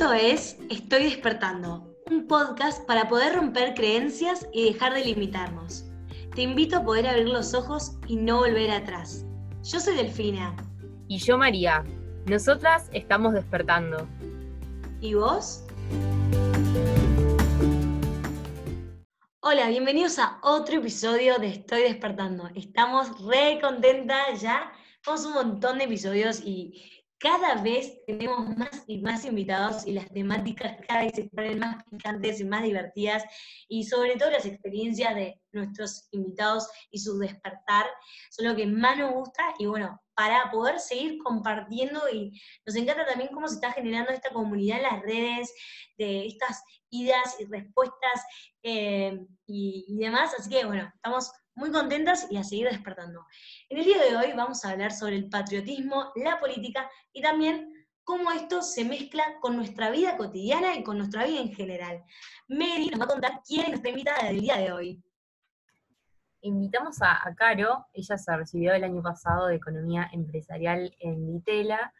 Esto es Estoy despertando, un podcast para poder romper creencias y dejar de limitarnos. Te invito a poder abrir los ojos y no volver atrás. Yo soy Delfina. Y yo María. Nosotras estamos despertando. ¿Y vos? Hola, bienvenidos a otro episodio de Estoy despertando. Estamos re contentas ya. Tenemos un montón de episodios y cada vez tenemos más y más invitados y las temáticas cada vez se ponen más picantes y más divertidas y sobre todo las experiencias de nuestros invitados y su despertar son lo que más nos gusta y bueno, para poder seguir compartiendo y nos encanta también cómo se está generando esta comunidad en las redes, de estas idas y respuestas eh, y, y demás, así que bueno, estamos muy contentas y a seguir despertando. En el día de hoy vamos a hablar sobre el patriotismo, la política y también cómo esto se mezcla con nuestra vida cotidiana y con nuestra vida en general. Mary nos va a contar quién es nuestra invitada del día de hoy. Invitamos a, Caro, ella se recibió el año pasado de Economía Empresarial en Vitela,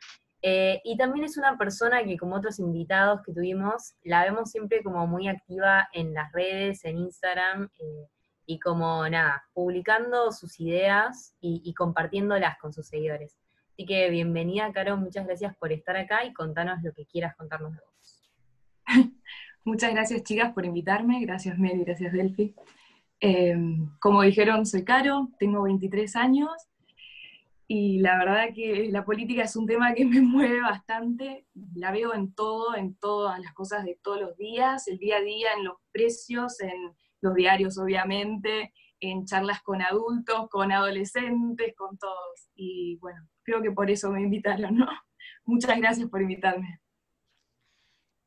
eh, y también es una persona que, como otros invitados que tuvimos, la vemos siempre como muy activa en las redes, en Instagram, eh, y como nada, publicando sus ideas y, compartiéndolas con sus seguidores. Así que bienvenida, Caro, muchas gracias por estar acá y contanos lo que quieras contarnos de vos. muchas gracias, chicas, por invitarme. Gracias, Mary, gracias, Delphi. Eh, como dijeron, soy Caro, tengo 23 años y la verdad que la política es un tema que me mueve bastante. La veo en todo, en todas las cosas de todos los días, el día a día, en los precios, en los diarios obviamente, en charlas con adultos, con adolescentes, con todos. Y bueno, creo que por eso me invitaron, ¿no? Muchas gracias por invitarme.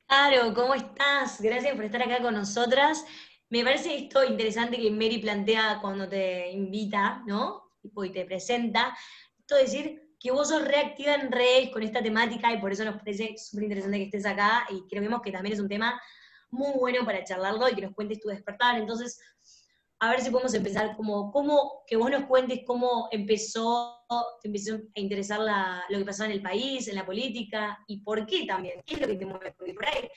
Claro, ¿cómo estás? Gracias por estar acá con nosotras. Me parece esto interesante que Mary plantea cuando te invita, ¿no? Y te presenta. Esto de decir que vos sos reactiva en redes con esta temática y por eso nos parece súper interesante que estés acá y creemos que también es un tema muy bueno para charlarlo y que nos cuentes tu despertar. Entonces, a ver si podemos empezar como, cómo, que vos nos cuentes cómo empezó, te empezó a interesar lo que pasaba en el país, en la política, y por qué también, qué es lo que te mueve, porque por ahí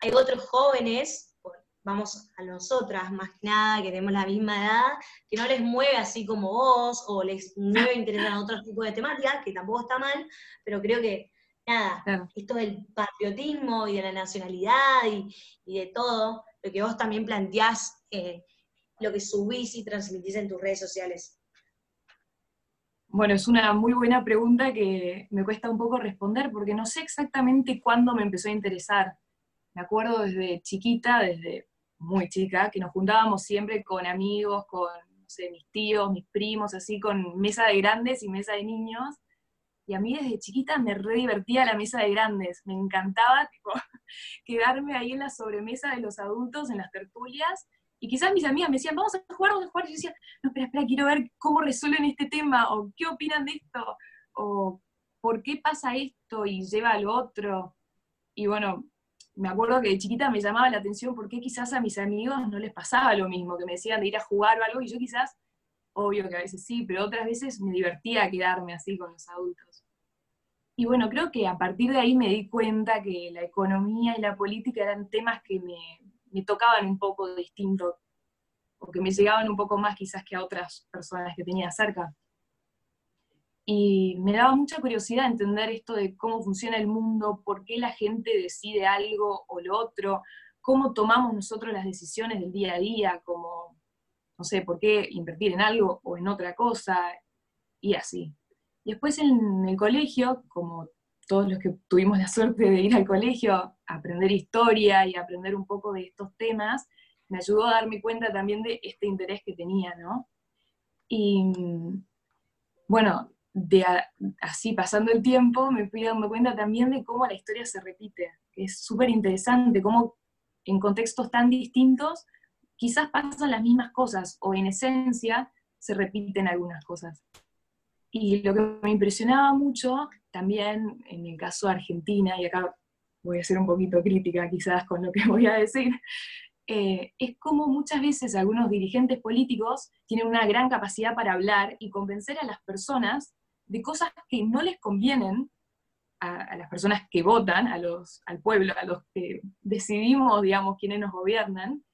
hay otros jóvenes, vamos a nosotras más que nada, que tenemos la misma edad, que no les mueve así como vos, o les mueve interesar otro tipo de temáticas, que tampoco está mal, pero creo que nada, esto del patriotismo y de la nacionalidad y, de todo, lo que vos también planteás, eh, lo que subís y transmitís en tus redes sociales. Bueno, es una muy buena pregunta que me cuesta un poco responder porque no sé exactamente cuándo me empezó a interesar. Me acuerdo desde chiquita, desde muy chica, que nos juntábamos siempre con amigos, con mis tíos, mis primos, así con mesa de grandes y mesa de niños, y a mí desde chiquita me re divertía la mesa de grandes, me encantaba quedarme ahí en la sobremesa de los adultos, en las tertulias, y quizás mis amigas me decían, vamos a jugar, vamos a jugar, y yo decía, no, espera, espera, quiero ver cómo resuelven este tema, o qué opinan de esto, o por qué pasa esto y lleva al otro. Y bueno, me acuerdo que de chiquita me llamaba la atención por qué quizás a mis amigos no les pasaba lo mismo, que me decían de ir a jugar o algo, y yo quizás obvio que a veces sí, pero otras veces me divertía quedarme así con los adultos. Y bueno, creo que a partir de ahí me di cuenta que la economía y la política eran temas que me, tocaban un poco distinto, o que me llegaban un poco más quizás que a otras personas que tenía cerca. Y me daba mucha curiosidad entender esto de cómo funciona el mundo, por qué la gente decide algo o lo otro, cómo tomamos nosotros las decisiones del día a día, como no sé, por qué invertir en algo o en otra cosa, y así. Después en el colegio, como todos los que tuvimos la suerte de ir al colegio, a aprender historia y aprender un poco de estos temas, me ayudó a darme cuenta también de este interés que tenía, ¿no? Y bueno, de así pasando el tiempo, me fui dando cuenta también de cómo la historia se repite, es súper interesante, cómo en contextos tan distintos quizás pasan las mismas cosas o en esencia se repiten algunas cosas. Y lo que me impresionaba mucho también en el caso de Argentina, y acá voy a ser un poquito crítica quizás con lo que voy a decir, eh, es como muchas veces algunos dirigentes políticos tienen una gran capacidad para hablar y convencer a las personas de cosas que no les convienen a, las personas que votan, a los, al pueblo, a los que decidimos, digamos, quiénes nos gobiernan,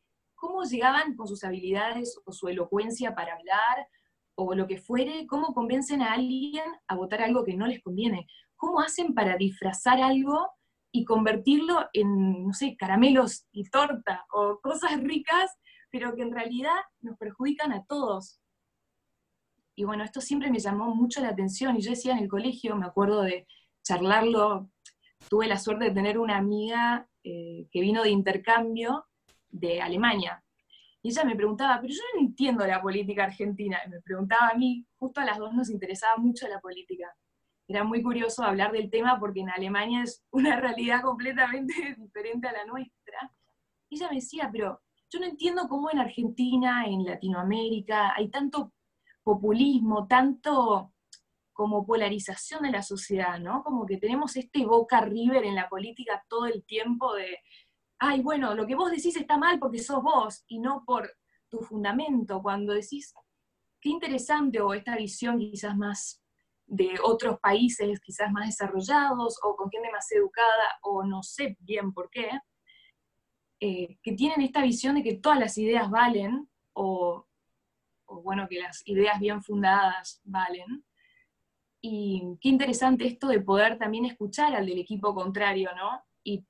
cómo llegaban con sus habilidades o su elocuencia para hablar o lo que fuere, cómo convencen a alguien a votar algo que no les conviene, cómo hacen para disfrazar algo y convertirlo en, no sé, caramelos y torta o cosas ricas, pero que en realidad nos perjudican a todos. Y bueno, esto siempre me llamó mucho la atención. Y yo decía en el colegio, me acuerdo de charlarlo, tuve la suerte de tener una amiga eh, que vino de intercambio de Alemania. Y ella me preguntaba, pero yo no entiendo la política argentina. Me preguntaba a mí, justo a las dos nos interesaba mucho la política. Era muy curioso hablar del tema porque en Alemania es una realidad completamente diferente a la nuestra. Y ella me decía, pero yo no entiendo cómo en Argentina, en Latinoamérica, hay tanto populismo, tanto como polarización de la sociedad, ¿no? Como que tenemos este boca river en la política todo el tiempo de, ay, bueno, lo que vos decís está mal porque sos vos y no por tu fundamento. Cuando decís, qué interesante, o esta visión quizás más de otros países, quizás más desarrollados, o con gente más educada, o no sé bien por qué, eh, que tienen esta visión de que todas las ideas valen, o bueno, que las ideas bien fundadas valen, y qué interesante esto de poder también escuchar al del equipo contrario, ¿no? Y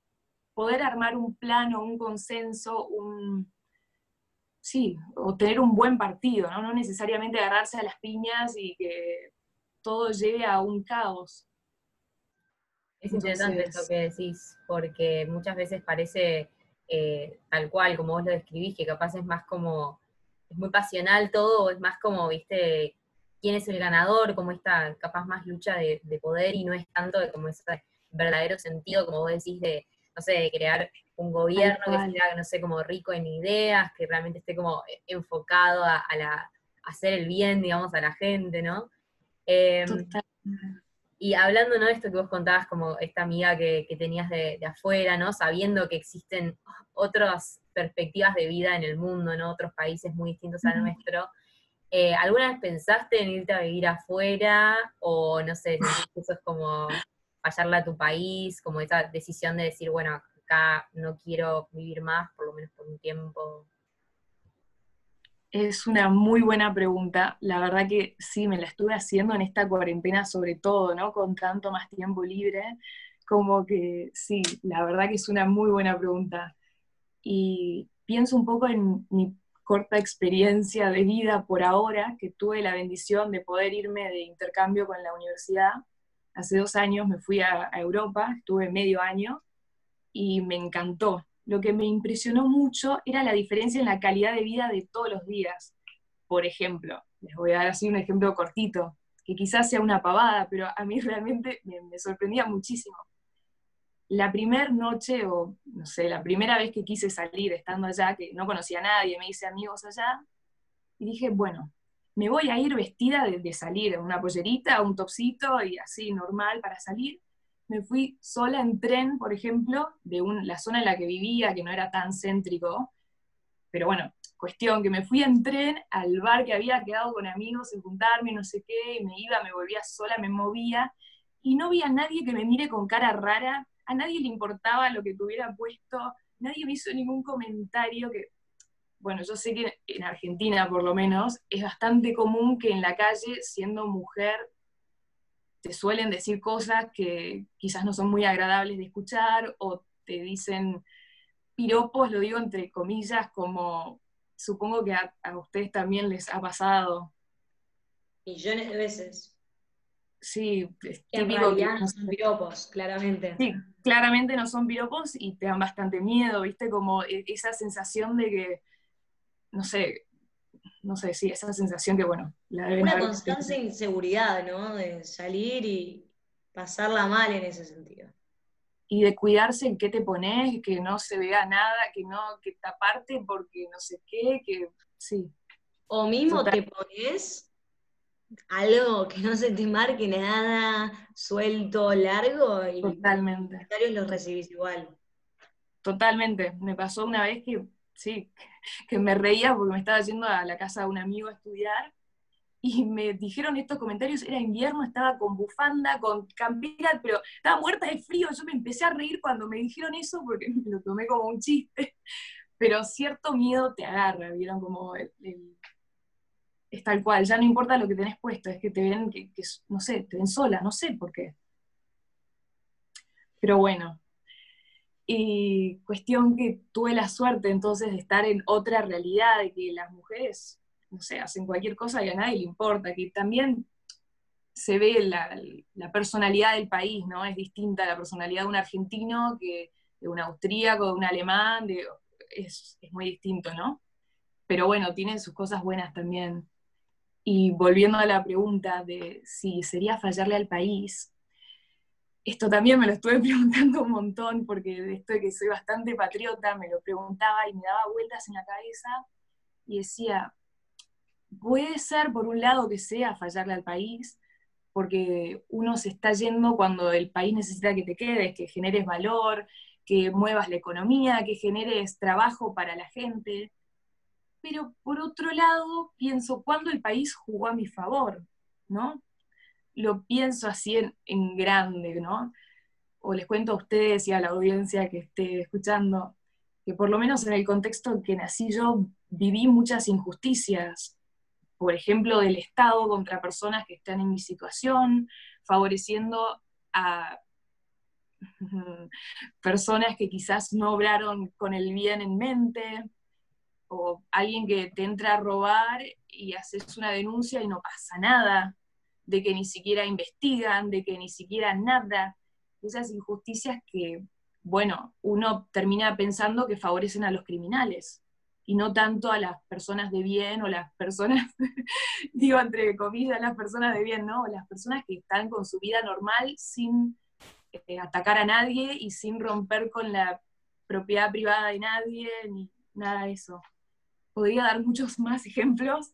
poder armar un plano, un consenso, un... Sí, o tener un buen partido, ¿no? No necesariamente agarrarse a las piñas y que todo lleve a un caos. Es interesante esto que decís, porque muchas veces parece eh, tal cual, como vos lo describís, que capaz es más como, es muy pasional todo, es más como, viste, quién es el ganador, como esta capaz más lucha de, poder y no es tanto de como ese verdadero sentido, como vos decís, de, no sé, de crear un gobierno que sea, no sé, como rico en ideas, que realmente esté como enfocado a, hacer el bien, digamos, a la gente, ¿no? Em, y hablando, ¿no? De esto que vos contabas, como esta amiga que, tenías de, afuera, ¿no? Sabiendo que existen otras perspectivas de vida en el mundo, ¿no? Otros países muy distintos al nuestro. Eh, ¿Alguna vez pensaste en irte a vivir afuera? O no sé, eso es como fallarla a tu país, como esa decisión de decir, bueno, acá no quiero vivir más, por lo menos por un tiempo. Es una muy buena pregunta. La verdad que sí, me la estuve haciendo en esta cuarentena sobre todo, ¿no? Con tanto más tiempo libre. Como que sí, la verdad que es una muy buena pregunta. Y pienso un poco en mi corta experiencia de vida por ahora, que tuve la bendición de poder irme de intercambio con la universidad. Hace dos años me fui a, Europa, estuve medio año y me encantó. Lo que me impresionó mucho era la diferencia en la calidad de vida de todos los días. Por ejemplo, les voy a dar así un ejemplo cortito, que quizás sea una pavada, pero a mí realmente me sorprendía muchísimo la primera noche, o no sé, la primera vez que quise salir estando allá, que no conocía a nadie, me hice amigos allá, y dije, bueno, me voy a ir vestida de, salir, una pollerita, un topsito y así, normal para salir. Me fui sola en tren, por ejemplo, de la zona en la que vivía, que no era tan céntrico, pero bueno, cuestión que me fui en tren al bar que había quedado con amigos en juntarme, no sé qué, y me iba, me volvía sola, me movía, y no vi a nadie que me mire con cara rara a nadie le importaba lo que tuviera puesto, nadie me hizo ningún comentario que, bueno, yo sé que en Argentina por lo menos es bastante común que en la calle, siendo mujer, te suelen decir cosas que quizás no son muy agradables de escuchar o te dicen piropos, lo digo entre comillas, como supongo que a, a ustedes también les ha pasado. Millones de veces. Sí, es típico que no son piropos, claramente. Sí, claramente no son piropos y te dan bastante miedo, ¿viste? Como e, esa sensación de que, no sé, no sé, sí, esa sensación que, bueno, la deben Una constante inseguridad, ¿no? De salir y pasarla mal en ese sentido. Y de cuidarse en qué te pones, que no se vea nada, que no, que taparte porque no sé qué, que sí. O mismo te pones algo que no se te marque nada, suelto, largo, y Totalmente. los comentarios los recibís igual. Totalmente. Me pasó una vez que, sí, que me reía porque me estaba yendo a la casa de un amigo a estudiar y me dijeron estos comentarios, era invierno, estaba con bufanda, con campera, pero estaba muerta de frío, yo me empecé a reír cuando me dijeron eso porque me lo tomé como un chiste, pero cierto miedo te agarra, vieron como es tal cual, ya no importa lo que tenés puesto, es que te ven, que, no sé, te ven sola, no sé por qué. Pero bueno, y cuestión que tuve la suerte entonces de estar en otra realidad, de que las mujeres no sé, hacen cualquier cosa y a nadie le importa, que también se ve la, personalidad del país, ¿no? Es distinta la personalidad de un argentino que de un austríaco, de un alemán, es, muy distinto, ¿no? Pero bueno, tiene sus cosas buenas también. Y volviendo a la pregunta de si sería fallarle al país, esto también me lo estuve preguntando un montón, porque de esto de que soy bastante patriota, me lo preguntaba y me daba vueltas en la cabeza y decía, puede ser, por un lado, que sea fallarle al país, porque uno se está yendo cuando el país necesita que te quedes, que generes valor, que muevas la economía, que generes trabajo para la gente. Pero por otro lado, pienso, ¿cuándo el país jugó a mi favor? ¿No? Lo pienso así en, grande, ¿no? O les cuento a ustedes y a la audiencia que esté escuchando, que por lo menos en el contexto en que nací yo, viví muchas injusticias, por ejemplo, del Estado contra personas que están en mi situación, favoreciendo a personas que quizás no obraron con el bien en mente, o alguien que te entra a robar y haces una denuncia y no pasa nada, de que ni siquiera investigan, de que ni siquiera nada, esas injusticias que, bueno, uno termina pensando que favorecen a los criminales y no tanto a las personas de bien o las personas, digo entre comillas, las personas de bien, ¿no? Las personas que están con su vida normal sin eh, atacar a nadie y sin romper con la propiedad privada de nadie, ni nada de eso. Podría dar muchos más ejemplos,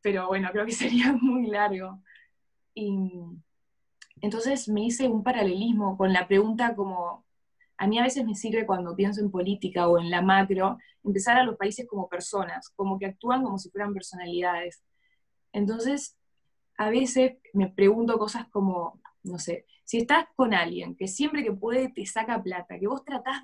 pero bueno, creo que sería muy largo. Y entonces me hice un paralelismo con la pregunta como, a mí a veces me sirve cuando pienso en política o en la macro, empezar a los países como personas, como que actúan como si fueran personalidades. Entonces, a veces me pregunto cosas como, no sé, si estás con alguien que siempre que puede te saca plata, que vos tratás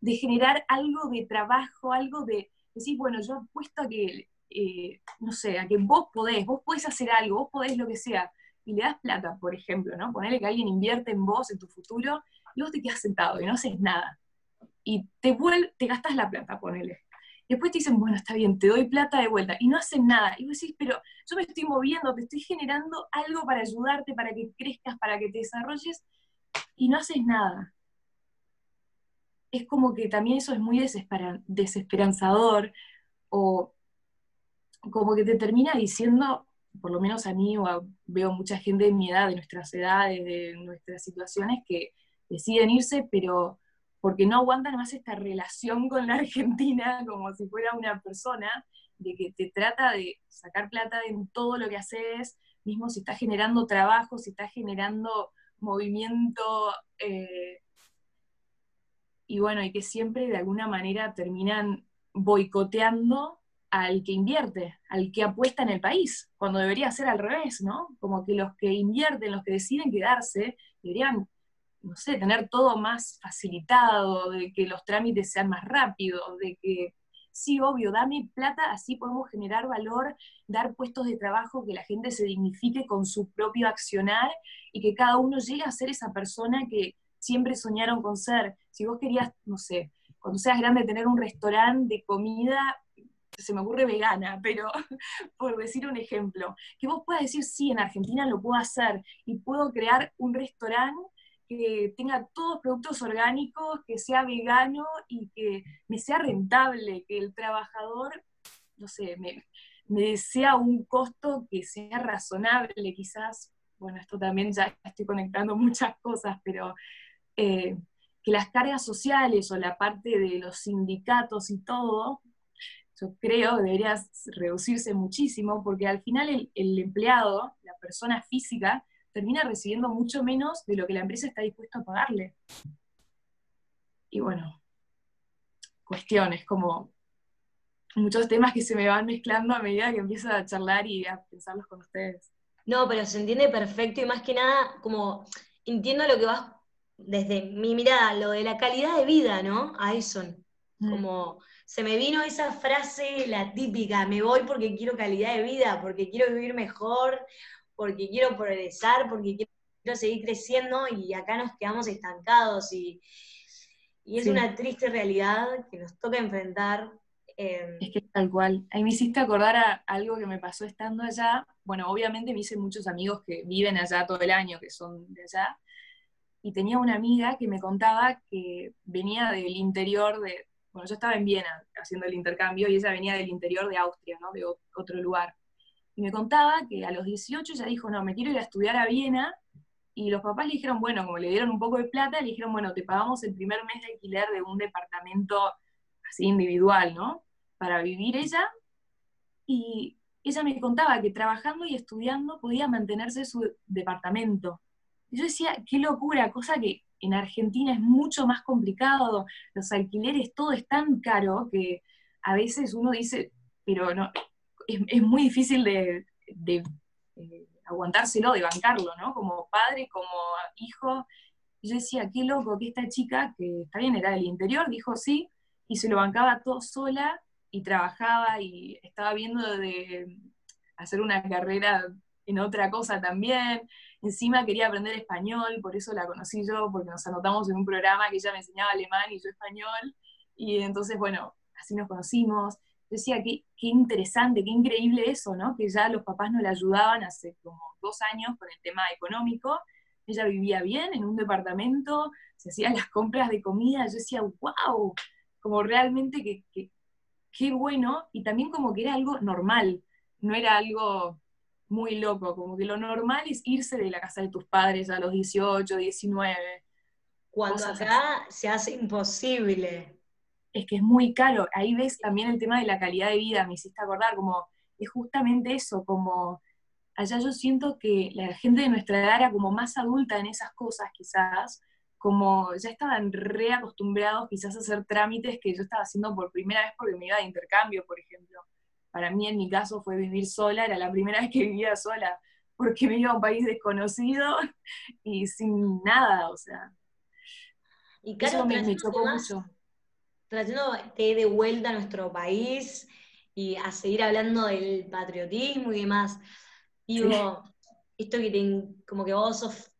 de, generar algo de trabajo, algo de decir, bueno, yo apuesto a que, eh, no sé, a que vos podés, vos podés hacer algo, vos podés lo que sea, y le das plata, por ejemplo, ¿no? Ponerle que alguien invierte en vos, en tu futuro, y vos te quedas sentado y no haces nada. Y te, vuel te gastas la plata, ponele. Después te dicen, bueno, está bien, te doy plata de vuelta. Y no hacen nada. Y vos decís, pero yo me estoy moviendo, te estoy generando algo para ayudarte, para que crezcas, para que te desarrolles, y no haces nada. Es como que también eso es muy desesperanzador, o como que te termina diciendo, por lo menos a mí, o veo mucha gente de mi edad, de nuestras edades, de nuestras situaciones, que deciden irse, pero porque no aguantan más esta relación con la Argentina como si fuera una persona, de que te trata de sacar plata en todo lo que haces, mismo si está generando trabajo, si está generando movimiento, eh, y bueno, y que siempre de alguna manera terminan boicoteando al que invierte, al que apuesta en el país, cuando debería ser al revés, ¿no? Como que los que invierten, los que deciden quedarse, deberían no sé, tener todo más facilitado, de que los trámites sean más rápidos, de que, sí, obvio, dame plata, así podemos generar valor, dar puestos de trabajo, que la gente se dignifique con su propio accionar y que cada uno llegue a ser esa persona que siempre soñaron con ser. Si vos querías, no sé, cuando seas grande tener un restaurante de comida, se me ocurre vegana, pero por decir un ejemplo, que vos puedas decir, sí, en Argentina lo puedo hacer y puedo crear un restaurante que tenga todos productos orgánicos, que sea vegano y que me sea rentable, que el trabajador, no sé, me, sea un costo que sea razonable, quizás, bueno, esto también ya estoy conectando muchas cosas, pero eh, que las cargas sociales o la parte de los sindicatos y todo, yo creo debería reducirse muchísimo, porque al final el, el empleado, la persona física, termina recibiendo mucho menos de lo que la empresa está dispuesta a pagarle. Y bueno, cuestiones como muchos temas que se me van mezclando a medida que empiezo a charlar y a pensarlos con ustedes. No, pero se entiende perfecto y más que nada, como entiendo lo que vas desde mi mirada, lo de la calidad de vida, ¿no? A eso. Mm. Como se me vino esa frase, la típica, me voy porque quiero calidad de vida, porque quiero vivir mejor, porque quiero progresar, porque quiero seguir creciendo y acá nos quedamos estancados y, es una triste realidad que nos toca enfrentar. Em, es que tal cual. Ahí me hiciste acordar a algo que me pasó estando allá. Bueno, obviamente me hice muchos amigos que viven allá todo el año, que son de allá. Y tenía una amiga que me contaba que venía del interior de, bueno, yo estaba en Viena haciendo el intercambio y ella venía del interior de Austria, ¿no? De otro lugar. Y me contaba que a los 18 ella dijo, no, me quiero ir a estudiar a Viena, y los papás le dijeron, bueno, como le dieron un poco de plata, le dijeron, bueno, te pagamos el primer mes de alquiler de un departamento así individual, ¿no? Para vivir ella. Y ella me contaba que trabajando y estudiando podía mantenerse su departamento. Y yo decía, qué locura, cosa que en Argentina es mucho más complicado, los alquileres, todo es tan caro que a veces uno dice, pero no, es, muy difícil de, eh, aguantárselo, de bancarlo, ¿no? Como padre, como hijo. Yo decía, qué loco que esta chica, que está bien, era del interior, dijo sí, y se lo bancaba todo sola y trabajaba y estaba viendo de hacer una carrera en otra cosa también. Encima quería aprender español, por eso la conocí yo, porque nos anotamos en un programa que ella me enseñaba alemán y yo español. Y entonces, bueno, así nos conocimos decía, qué, qué, interesante, qué increíble eso, ¿no? Que ya los papás no le ayudaban hace como dos años con el tema económico. Ella vivía bien en un departamento, se hacían las compras de comida. Yo decía, wow, como realmente que, qué bueno, y también como que era algo normal, no era algo muy loco, como que lo normal es irse de la casa de tus padres a los 18, 19. Cuando acá se hace imposible es que es muy caro. Ahí ves también el tema de la calidad de vida, me hiciste acordar, como es justamente eso, como allá yo siento que la gente de nuestra edad era como más adulta en esas cosas quizás, como ya estaban reacostumbrados quizás a hacer trámites que yo estaba haciendo por primera vez porque me iba de intercambio, por ejemplo. Para mí en mi caso fue vivir sola, era la primera vez que vivía sola, porque me iba a un país desconocido y sin nada, o sea. Y eso me, me chocó mucho trayéndote de vuelta a nuestro país y a seguir hablando del patriotismo y demás. Digo, esto que te, como que vos sos,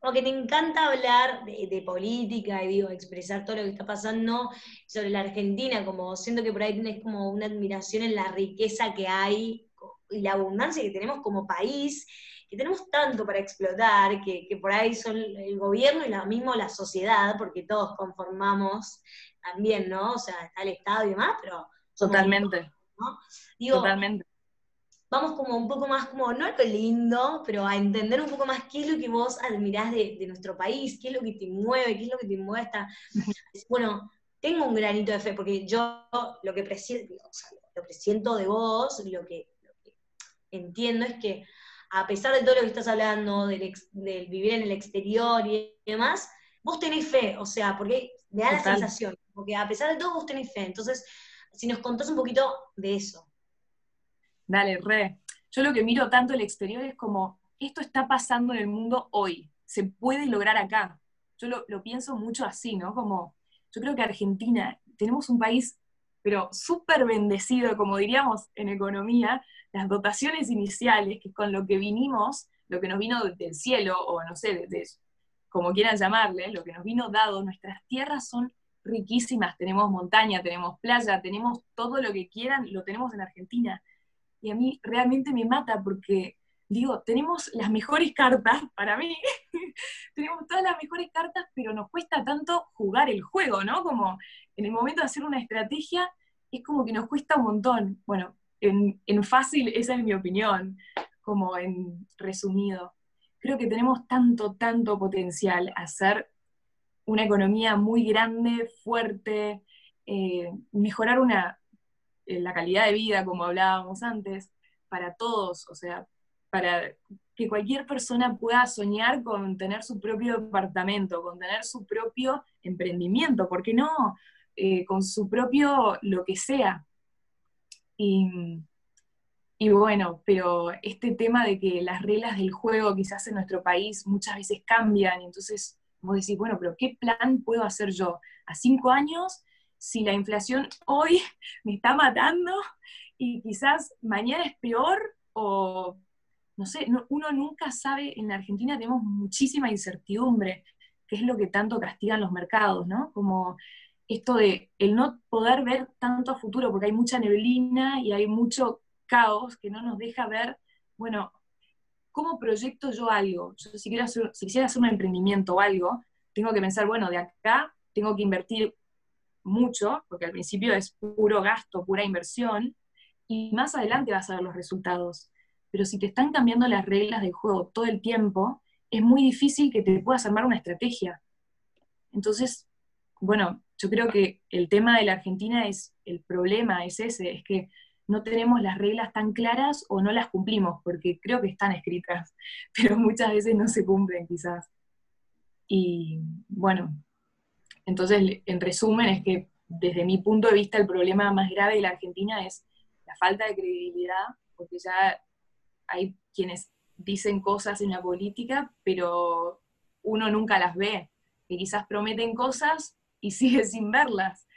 como que te encanta hablar de, política y digo, expresar todo lo que está pasando sobre la Argentina, como siento que por ahí tenés como una admiración en la riqueza que hay y la abundancia que tenemos como país que tenemos tanto para explotar, que, por ahí son el gobierno y lo mismo la sociedad, porque todos conformamos también, ¿no? O sea, está el Estado y demás, pero... Totalmente. Totalmente. Vamos como un poco más, como, no a lo lindo, pero a entender un poco más qué es lo que vos admirás de, nuestro país, qué es lo que te mueve, qué es lo que te mueve Bueno, tengo un granito de fe, porque yo lo que presiento, lo que siento de vos, lo que, lo que entiendo es que a pesar de todo lo que estás hablando, del, vivir en el exterior y demás, vos tenés fe, o sea, porque me da la sensación, porque a pesar de todo vos tenés fe. Entonces, si nos contás un poquito de eso. Dale, re. Yo lo que miro tanto el exterior es como, esto está pasando en el mundo hoy, se puede lograr acá. Yo lo, pienso mucho así, ¿no? Como, yo creo que Argentina, tenemos un país, pero súper bendecido, como diríamos en economía, las dotaciones iniciales, que con lo que vinimos, lo que nos vino del cielo, o no sé, de, como quieran llamarle, lo que nos vino dado, nuestras tierras son riquísimas, tenemos montaña, tenemos playa, tenemos todo lo que quieran, lo tenemos en Argentina. Y a mí realmente me mata porque, digo, tenemos las mejores cartas, para mí, tenemos todas las mejores cartas, pero nos cuesta tanto jugar el juego, ¿no? Como en el momento de hacer una estrategia, es como que nos cuesta un montón. Bueno, en, fácil, esa es mi opinión, como en resumido. Creo que tenemos tanto, tanto potencial a hacer una economía muy grande, fuerte, eh, mejorar una, eh, la calidad de vida, como hablábamos antes, para todos, o sea, para que cualquier persona pueda soñar con tener su propio departamento, con tener su propio emprendimiento, ¿por qué no? eh, con su propio lo que sea. Y, y bueno, pero este tema de que las reglas del juego quizás en nuestro país muchas veces cambian, entonces vos decís, bueno, pero ¿qué plan puedo hacer yo? A cinco años, si la inflación hoy me está matando y quizás mañana es peor, o no sé, uno nunca sabe, en la Argentina tenemos muchísima incertidumbre, que es lo que tanto castigan los mercados, ¿no? Como esto de el no poder ver tanto a futuro, porque hay mucha neblina y hay mucho caos que no nos deja ver, bueno, ¿cómo proyecto yo algo? Yo si, quiero hacer, si quisiera hacer un emprendimiento o algo, tengo que pensar, bueno, de acá tengo que invertir mucho, porque al principio es puro gasto, pura inversión, y más adelante vas a ver los resultados. Pero si te están cambiando las reglas del juego todo el tiempo, es muy difícil que te puedas armar una estrategia. Entonces, bueno, yo creo que el tema de la Argentina es, el problema es ese, es que no tenemos las reglas tan claras o no las cumplimos, porque creo que están escritas, pero muchas veces no se cumplen quizás. Y bueno, entonces en resumen es que desde mi punto de vista el problema más grave de la Argentina es la falta de credibilidad, porque ya hay quienes dicen cosas en la política, pero uno nunca las ve, que quizás prometen cosas y sigue sin verlas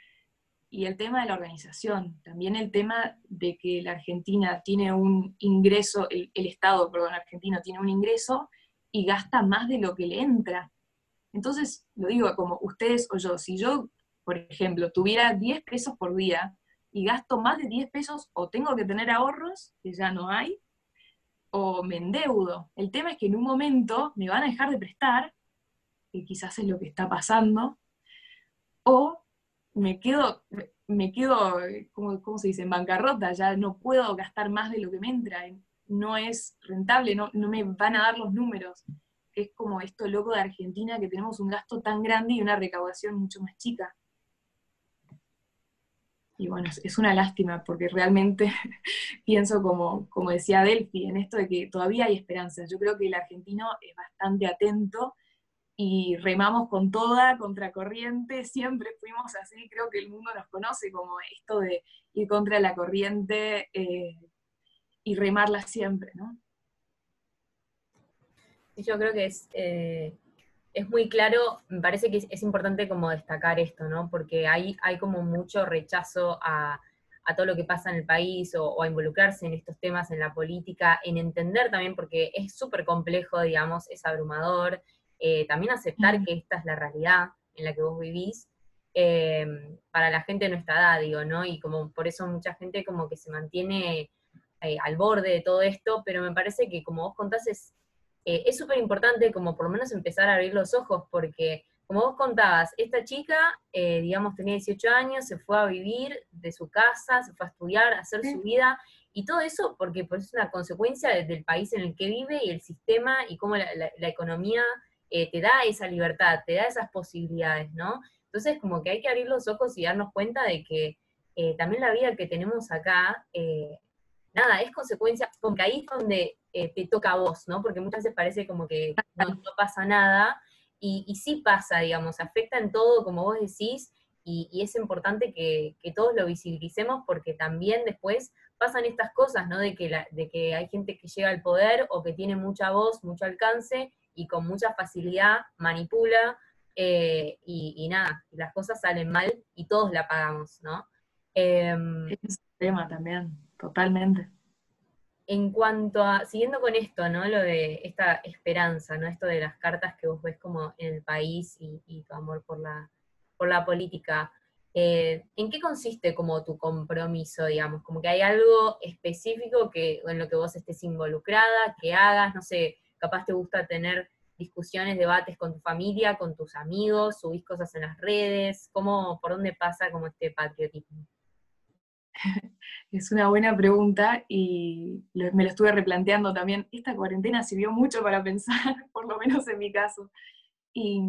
y el tema de la organización, también el tema de que la Argentina tiene un ingreso, el, Estado, perdón, argentino tiene un ingreso y gasta más de lo que le entra. Entonces, lo digo como ustedes o yo, si yo, por ejemplo, tuviera 10 pesos por día y gasto más de 10 pesos, o tengo que tener ahorros, que ya no hay, o me endeudo. El tema es que en un momento me van a dejar de prestar, que quizás es lo que está pasando, o me quedo, me quedo, ¿cómo, se dice?, en bancarrota, ya no puedo gastar más de lo que me entra, no es rentable, no, no me van a dar los números. Es como esto loco de Argentina, que tenemos un gasto tan grande y una recaudación mucho más chica. Y bueno, es una lástima, porque realmente pienso, como, como decía Delphi, en esto de que todavía hay esperanza. Yo creo que el argentino es bastante atento y remamos con toda, contracorriente, siempre fuimos así, creo que el mundo nos conoce como esto de ir contra la corriente eh, y remarla siempre, ¿no? Yo creo que es, eh, es muy claro, me parece que es, importante como destacar esto, ¿no? Porque hay, hay como mucho rechazo a, todo lo que pasa en el país o, o, a involucrarse en estos temas en la política, en entender también, porque es súper complejo, digamos, es abrumador, eh, también aceptar que esta es la realidad en la que vos vivís, eh, para la gente de nuestra edad, digo, ¿no? Y como por eso mucha gente como que se mantiene eh, al borde de todo esto, pero me parece que como vos contás es súper importante como por lo menos empezar a abrir los ojos, porque como vos contabas, esta chica, digamos, tenía 18 años, se fue a vivir de su casa, se fue a estudiar, a hacer su vida, y todo eso porque pues, es una consecuencia del país en el que vive y el sistema y cómo la economía eh, te da esa libertad, te da esas posibilidades, ¿no? Entonces, como que hay que abrir los ojos y darnos cuenta de que eh, también la vida que tenemos acá, eh, nada, es consecuencia, porque ahí es donde te toca a vos, ¿no? Porque muchas veces parece como que no, pasa nada, y, sí pasa, digamos, afecta en todo, como vos decís, y, es importante que, todos lo visibilicemos porque también después pasan estas cosas, ¿no? De que, de que hay gente que llega al poder o que tiene mucha voz, mucho alcance, y con mucha facilidad manipula eh, y, nada, las cosas salen mal y todos la pagamos, ¿no? Em, es un tema también, totalmente. En cuanto a, siguiendo con esto, ¿no? Lo de esta esperanza, ¿no? Esto de las cartas que vos ves como en el país y, tu amor por la, por la política. Eh, ¿En qué consiste como tu compromiso, digamos? Como que hay algo específico que, en lo que vos estés involucrada, que hagas, no sé, capaz te gusta tener discusiones, debates con tu familia, con tus amigos, subís cosas en las redes, ¿cómo, por dónde pasa como este patriotismo? Es una buena pregunta y me lo estuve replanteando también. Esta cuarentena sirvió mucho para pensar, por lo menos en mi caso. Y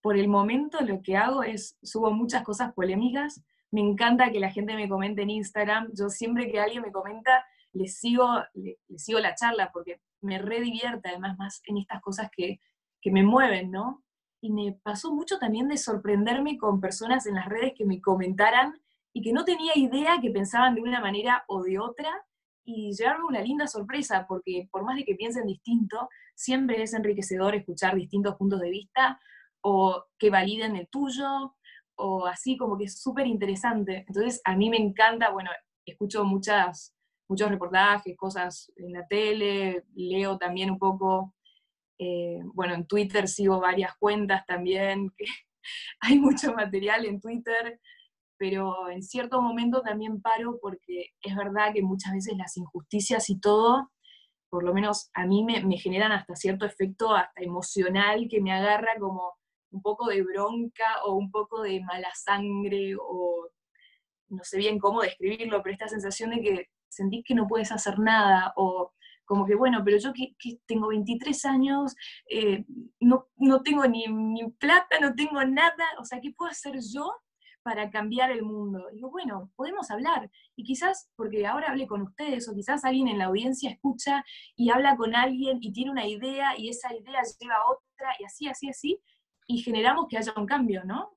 por el momento lo que hago es subo muchas cosas polémicas. Me encanta que la gente me comente en Instagram. Yo siempre que alguien me comenta, les sigo, les sigo la charla porque me redivierte además más en estas cosas que, me mueven, ¿no? y me pasó mucho también de sorprenderme con personas en las redes que me comentaran y que no tenía idea que pensaban de una manera o de otra, y llevarme una linda sorpresa, porque por más de que piensen distinto, siempre es enriquecedor escuchar distintos puntos de vista o que validen el tuyo, o así como que es súper interesante. Entonces a mí me encanta, bueno, escucho muchas, muchos reportajes, cosas en la tele, leo también un poco, eh, bueno, en Twitter sigo varias cuentas también, que hay mucho material en Twitter, pero en cierto momento también paro porque es verdad que muchas veces las injusticias y todo, por lo menos a mí me, generan hasta cierto efecto hasta emocional que me agarra como un poco de bronca o un poco de mala sangre o no sé bien cómo describirlo, pero esta sensación de que sentís que no puedes hacer nada o como que, bueno, pero yo que, tengo 23 años, eh, no, no, tengo ni, ni, plata, no tengo nada, o sea, ¿qué puedo hacer yo para cambiar el mundo. digo, bueno, podemos hablar. Y quizás, porque ahora hablé con ustedes, o quizás alguien en la audiencia escucha y habla con alguien y tiene una idea y esa idea lleva a otra y así, así, así, y generamos que haya un cambio, ¿no?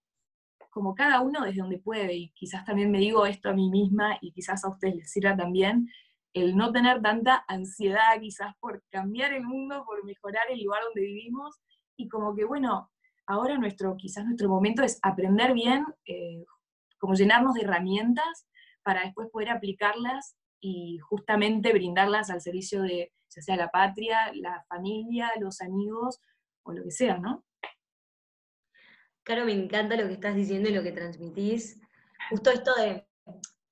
Como cada uno desde donde puede. Y quizás también me digo esto a mí misma y quizás a ustedes les sirva también el no tener tanta ansiedad quizás por cambiar el mundo, por mejorar el lugar donde vivimos y como que, bueno, ahora nuestro, quizás nuestro momento es aprender bien, eh, como llenarnos de herramientas para después poder aplicarlas y justamente brindarlas al servicio de, ya sea la patria, la familia, los amigos o lo que sea, ¿no? Claro, me encanta lo que estás diciendo y lo que transmitís. Justo esto de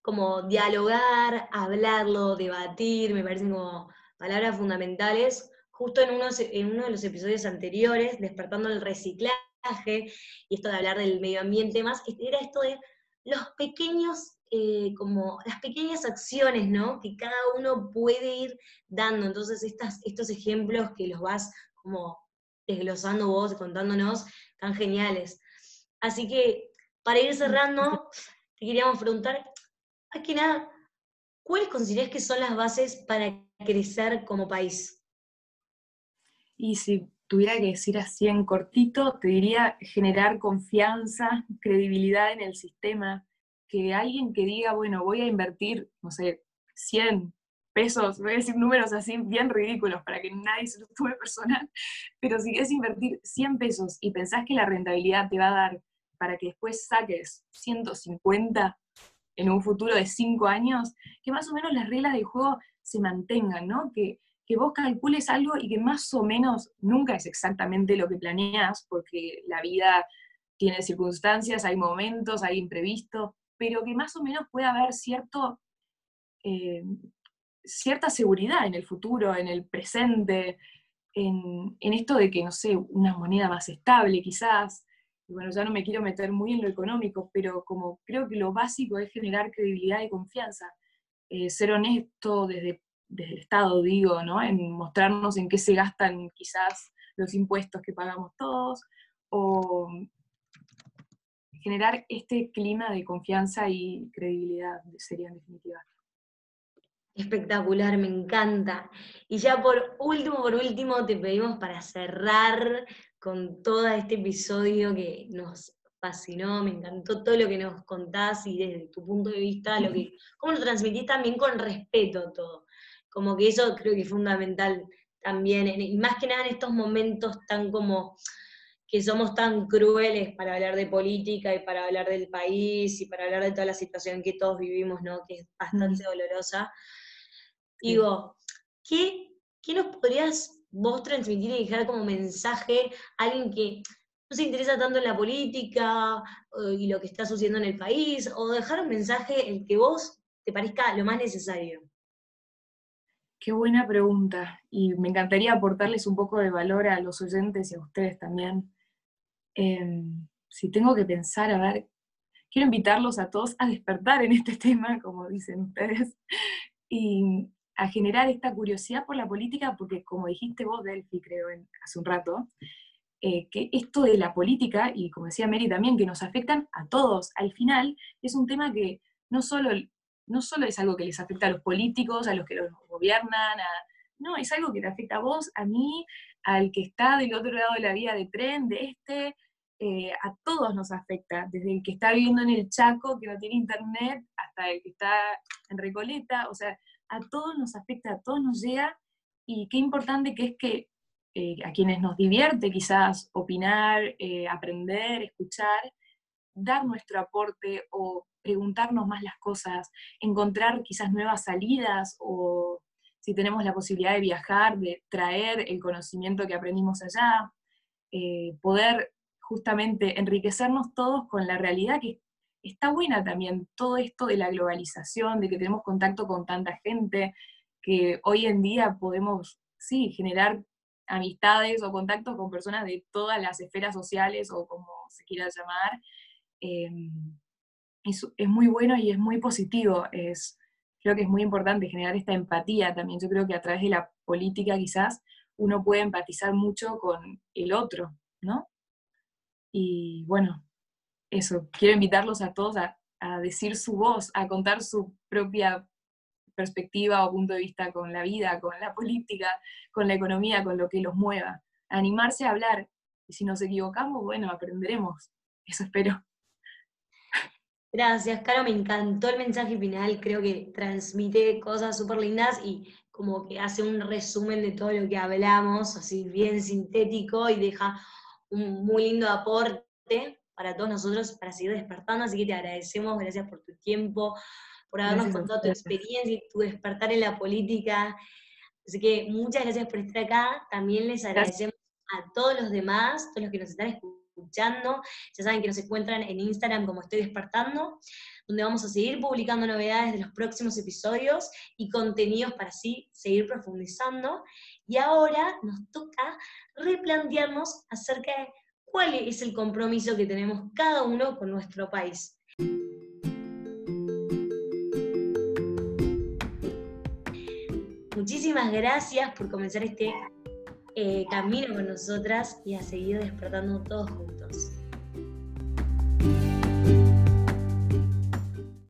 como dialogar, hablarlo, debatir, me parecen como palabras fundamentales justo en, en uno de los episodios anteriores, despertando el reciclaje, y esto de hablar del medio ambiente más, era esto de los pequeños, eh, como las pequeñas acciones, ¿no? Que cada uno puede ir dando. Entonces, estas, estos ejemplos que los vas como desglosando vos, contándonos, tan geniales. Así que, para ir cerrando, te queríamos preguntar, más que nada, ¿cuáles considerás que son las bases para crecer como país? Y si tuviera que decir así en cortito, te diría generar confianza, credibilidad en el sistema, que alguien que diga, bueno, voy a invertir, no sé, 100 pesos, voy a decir números así bien ridículos para que nadie se lo tome personal, pero si quieres invertir 100 pesos y pensás que la rentabilidad te va a dar para que después saques 150 en un futuro de 5 años, que más o menos las reglas del juego se mantengan, ¿no? Que que vos calcules algo y que más o menos nunca es exactamente lo que planeas, porque la vida tiene circunstancias, hay momentos, hay imprevistos, pero que más o menos pueda haber cierto, eh, cierta seguridad en el futuro, en el presente, en, en, esto de que, no sé, una moneda más estable quizás. Bueno, ya no me quiero meter muy en lo económico, pero como creo que lo básico es generar credibilidad y confianza, eh, ser honesto desde desde el Estado, digo, ¿no? En mostrarnos en qué se gastan quizás los impuestos que pagamos todos, o generar este clima de confianza y credibilidad, sería en definitiva. Espectacular, me encanta. Y ya por último, por último, te pedimos para cerrar con todo este episodio que nos fascinó, me encantó todo lo que nos contás y desde tu punto de vista, lo que, cómo lo transmitís también con respeto todo. Como que eso creo que es fundamental también, y más que nada en estos momentos tan como que somos tan crueles para hablar de política y para hablar del país y para hablar de toda la situación que todos vivimos, ¿no? Que es bastante dolorosa. Digo, ¿qué, ¿qué nos podrías vos transmitir y dejar como mensaje a alguien que no se interesa tanto en la política y lo que está sucediendo en el país, o dejar un mensaje el que vos te parezca lo más necesario? Qué buena pregunta. Y me encantaría aportarles un poco de valor a los oyentes y a ustedes también. Em, si tengo que pensar, a ver, quiero invitarlos a todos a despertar en este tema, como dicen ustedes, y a generar esta curiosidad por la política, porque como dijiste vos, Delphi, creo, hace un rato, eh, que esto de la política, y como decía Mary también, que nos afectan a todos, al final es un tema que no solo no solo es algo que les afecta a los políticos, a los que los gobiernan, no, es algo que te afecta a vos, a mí, al que está del otro lado de la vía de tren, de este, eh, a todos nos afecta, desde el que está viviendo en el Chaco, que no tiene internet, hasta el que está en Recoleta, o sea, a todos nos afecta, a todos nos llega, y qué importante que es que eh, a quienes nos divierte quizás opinar, eh, aprender, escuchar, dar nuestro aporte o preguntarnos más las cosas, encontrar quizás nuevas salidas o si tenemos la posibilidad de viajar, de traer el conocimiento que aprendimos allá, eh, poder justamente enriquecernos todos con la realidad que está buena también, todo esto de la globalización, de que tenemos contacto con tanta gente, que hoy en día podemos, sí, generar amistades o contactos con personas de todas las esferas sociales o como se quiera llamar, em, es, muy bueno y es muy positivo. Es, creo que es muy importante generar esta empatía también. Yo creo que a través de la política quizás uno puede empatizar mucho con el otro, ¿no? Y bueno, eso, quiero invitarlos a todos a, a decir su voz, a contar su propia perspectiva o punto de vista con la vida, con la política, con la economía, con lo que los mueva. Animarse a hablar. Y si nos equivocamos, bueno, aprenderemos. Eso espero. Gracias, Caro, me encantó el mensaje final, creo que transmite cosas súper lindas y como que hace un resumen de todo lo que hablamos, así bien sintético y deja un muy lindo aporte para todos nosotros para seguir despertando, así que te agradecemos, gracias por tu tiempo, por habernos contado tu experiencia y tu despertar en la política. Así que muchas gracias por estar acá. También les agradecemos a todos los demás, todos los que nos están escuchando. Ya saben que nos encuentran en Instagram como Estoy Despertando, donde vamos a seguir publicando novedades de los próximos episodios y contenidos para así seguir profundizando. Y ahora nos toca replantearnos acerca de cuál es el compromiso que tenemos cada uno con nuestro país. Muchísimas gracias por comenzar este eh, camino con nosotras y a seguir despertando todos juntos.